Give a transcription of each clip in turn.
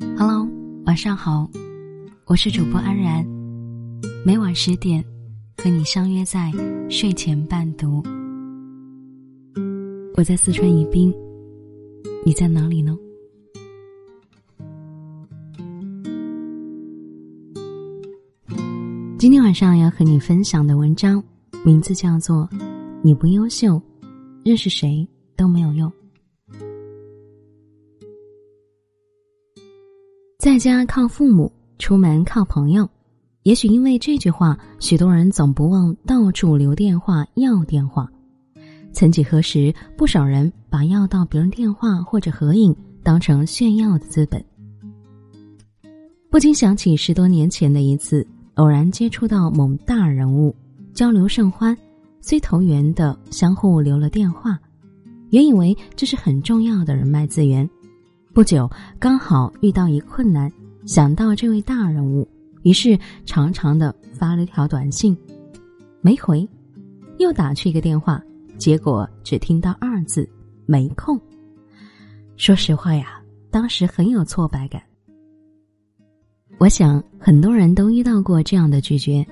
Hello，晚上好，我是主播安然，每晚十点和你相约在睡前伴读。我在四川宜宾，你在哪里呢？今天晚上要和你分享的文章名字叫做《你不优秀，认识谁都没有用》。在家靠父母，出门靠朋友。也许因为这句话，许多人总不忘到处留电话要电话。曾几何时，不少人把要到别人电话或者合影当成炫耀的资本。不禁想起十多年前的一次偶然接触到某大人物，交流甚欢，虽投缘的相互留了电话，原以为这是很重要的人脉资源。不久，刚好遇到一困难，想到这位大人物，于是长长的发了条短信，没回，又打去一个电话，结果只听到二字“没空”。说实话呀，当时很有挫败感。我想很多人都遇到过这样的拒绝，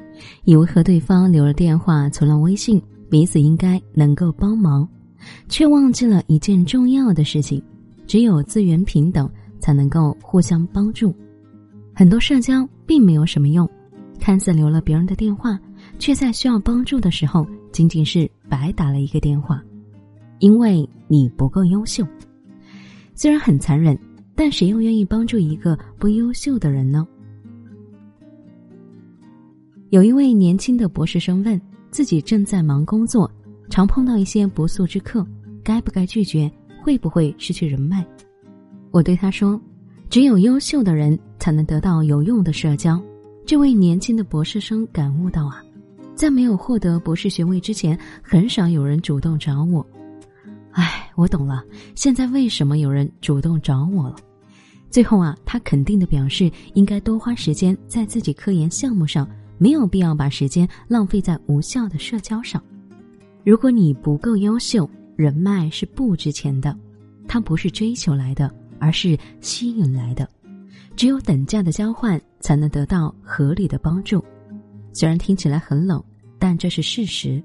以为和对方留了电话、存了微信，彼此应该能够帮忙，却忘记了一件重要的事情。只有资源平等，才能够互相帮助。很多社交并没有什么用，看似留了别人的电话，却在需要帮助的时候，仅仅是白打了一个电话，因为你不够优秀。虽然很残忍，但谁又愿意帮助一个不优秀的人呢？有一位年轻的博士生问自己正在忙工作，常碰到一些不速之客，该不该拒绝？会不会失去人脉？我对他说：“只有优秀的人才能得到有用的社交。”这位年轻的博士生感悟到啊，在没有获得博士学位之前，很少有人主动找我。唉，我懂了，现在为什么有人主动找我了？最后啊，他肯定的表示，应该多花时间在自己科研项目上，没有必要把时间浪费在无效的社交上。如果你不够优秀，人脉是不值钱的，它不是追求来的，而是吸引来的。只有等价的交换，才能得到合理的帮助。虽然听起来很冷，但这是事实。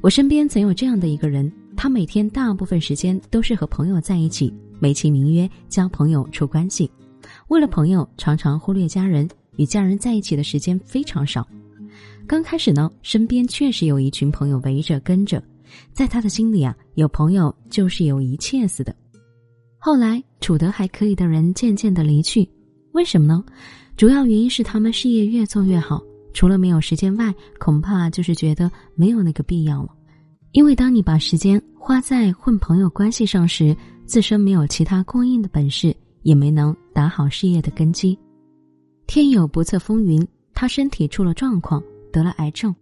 我身边曾有这样的一个人，他每天大部分时间都是和朋友在一起，美其名曰交朋友、处关系。为了朋友，常常忽略家人，与家人在一起的时间非常少。刚开始呢，身边确实有一群朋友围着跟着。在他的心里啊，有朋友就是有一切似的。后来处得还可以的人渐渐的离去，为什么呢？主要原因是他们事业越做越好，除了没有时间外，恐怕就是觉得没有那个必要了。因为当你把时间花在混朋友关系上时，自身没有其他过硬的本事，也没能打好事业的根基。天有不测风云，他身体出了状况，得了癌症。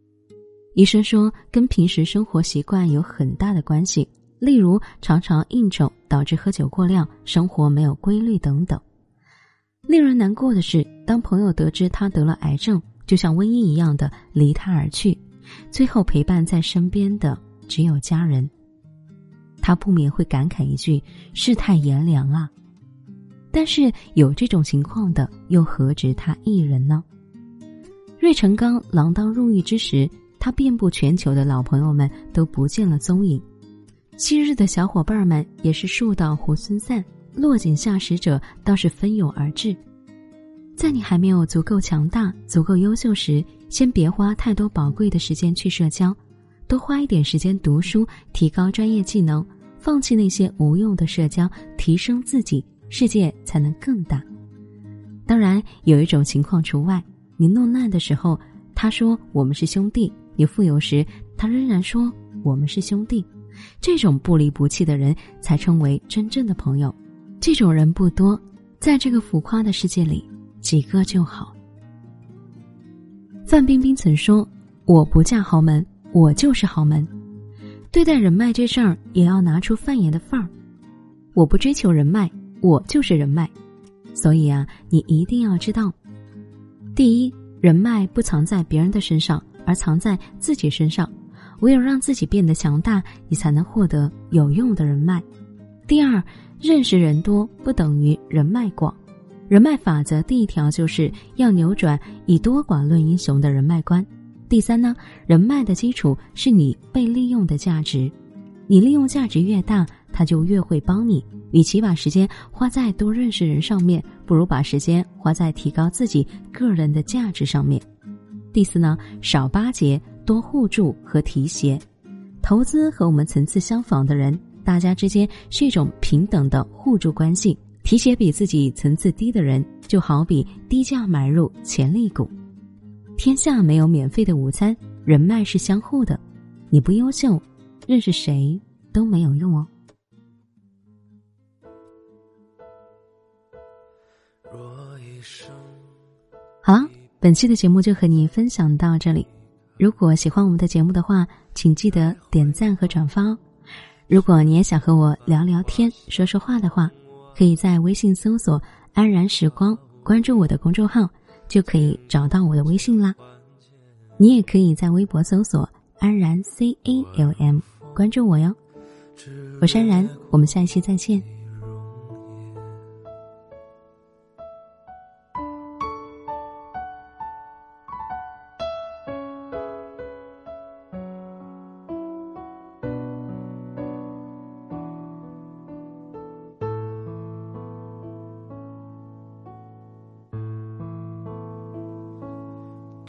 医生说，跟平时生活习惯有很大的关系，例如常常应酬导致喝酒过量、生活没有规律等等。令人难过的是，当朋友得知他得了癌症，就像瘟疫一样的离他而去，最后陪伴在身边的只有家人。他不免会感慨一句：“世态炎凉啊！”但是有这种情况的，又何止他一人呢？芮成钢锒铛入狱之时。他遍布全球的老朋友们都不见了踪影，昔日的小伙伴们也是树倒猢狲散，落井下石者倒是蜂拥而至。在你还没有足够强大、足够优秀时，先别花太多宝贵的时间去社交，多花一点时间读书，提高专业技能，放弃那些无用的社交，提升自己，世界才能更大。当然，有一种情况除外：你弄难的时候，他说我们是兄弟。你富有时，他仍然说我们是兄弟，这种不离不弃的人才称为真正的朋友。这种人不多，在这个浮夸的世界里，几个就好。范冰冰曾说：“我不嫁豪门，我就是豪门。对待人脉这事儿，也要拿出范爷的范儿。我不追求人脉，我就是人脉。所以啊，你一定要知道，第一，人脉不藏在别人的身上。”而藏在自己身上，唯有让自己变得强大，你才能获得有用的人脉。第二，认识人多不等于人脉广。人脉法则第一条就是要扭转以多寡论英雄的人脉观。第三呢，人脉的基础是你被利用的价值，你利用价值越大，他就越会帮你。与其把时间花在多认识人上面，不如把时间花在提高自己个人的价值上面。第四呢，少巴结，多互助和提携。投资和我们层次相仿的人，大家之间是一种平等的互助关系。提携比自己层次低的人，就好比低价买入潜力股。天下没有免费的午餐，人脉是相互的。你不优秀，认识谁都没有用哦。若一生，本期的节目就和你分享到这里。如果喜欢我们的节目的话，请记得点赞和转发哦。如果你也想和我聊聊天、说说话的话，可以在微信搜索“安然时光”，关注我的公众号，就可以找到我的微信啦。你也可以在微博搜索“安然 C A L M”，关注我哟。我是安然，我们下一期再见。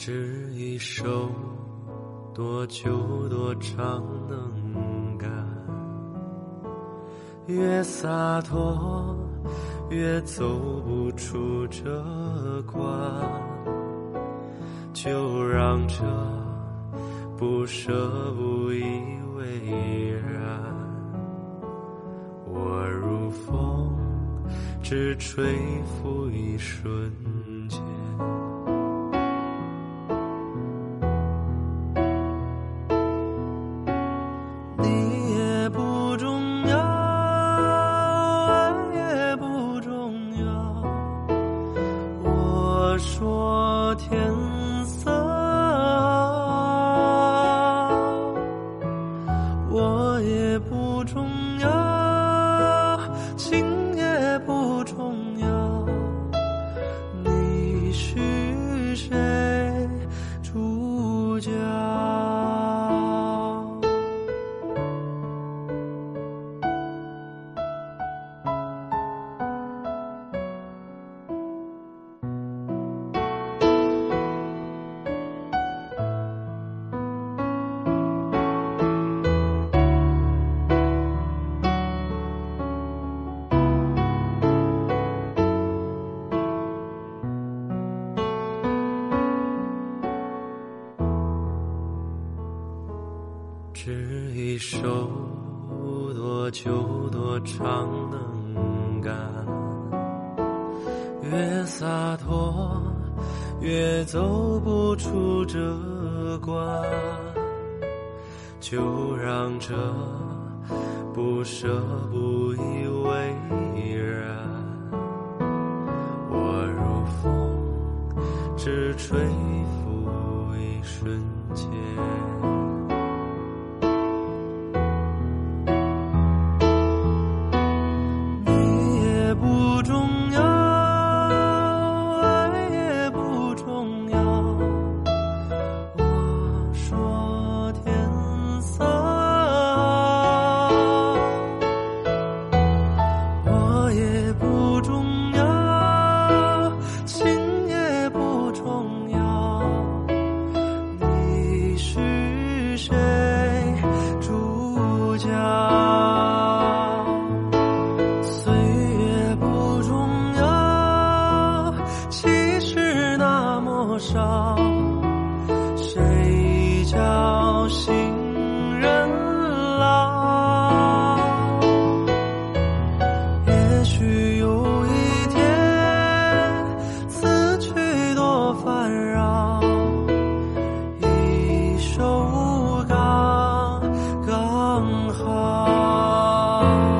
这一首多久多长能干？越洒脱越走不出这关，就让这不舍不以为然。我如风，只吹拂一瞬间。一首多久多长能干？越洒脱越走不出这关，就让这不舍不以为然。我如风，只吹拂一瞬间。行人老，也许有一天此去多烦扰，一首歌刚好。